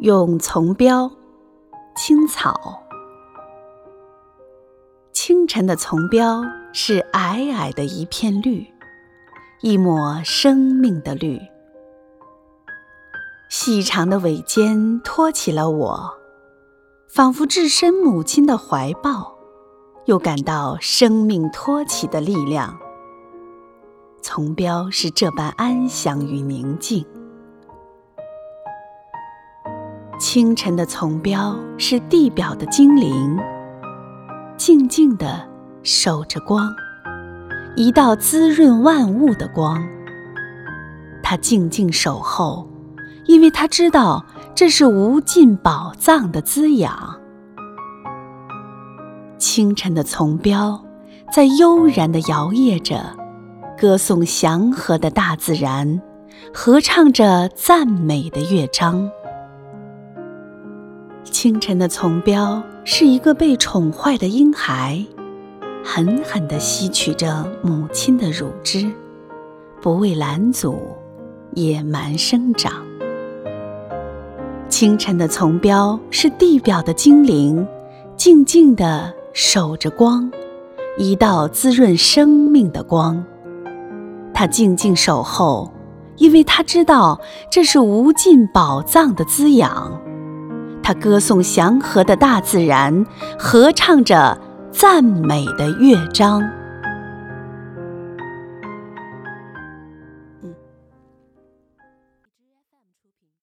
用丛标，青草。清晨的丛标是皑皑的一片绿，一抹生命的绿。细长的尾尖托起了我，仿佛置身母亲的怀抱，又感到生命托起的力量。丛标是这般安详与宁静。清晨的丛标是地表的精灵，静静地守着光，一道滋润万物的光。它静静守候，因为它知道这是无尽宝藏的滋养。清晨的丛标在悠然地摇曳着，歌颂祥和的大自然，合唱着赞美的乐章。清晨的丛标是一个被宠坏的婴孩，狠狠地吸取着母亲的乳汁，不畏拦阻，野蛮生长。清晨的丛标是地表的精灵，静静地守着光，一道滋润生命的光。它静静守候，因为它知道这是无尽宝藏的滋养。歌颂祥和的大自然，合唱着赞美的乐章。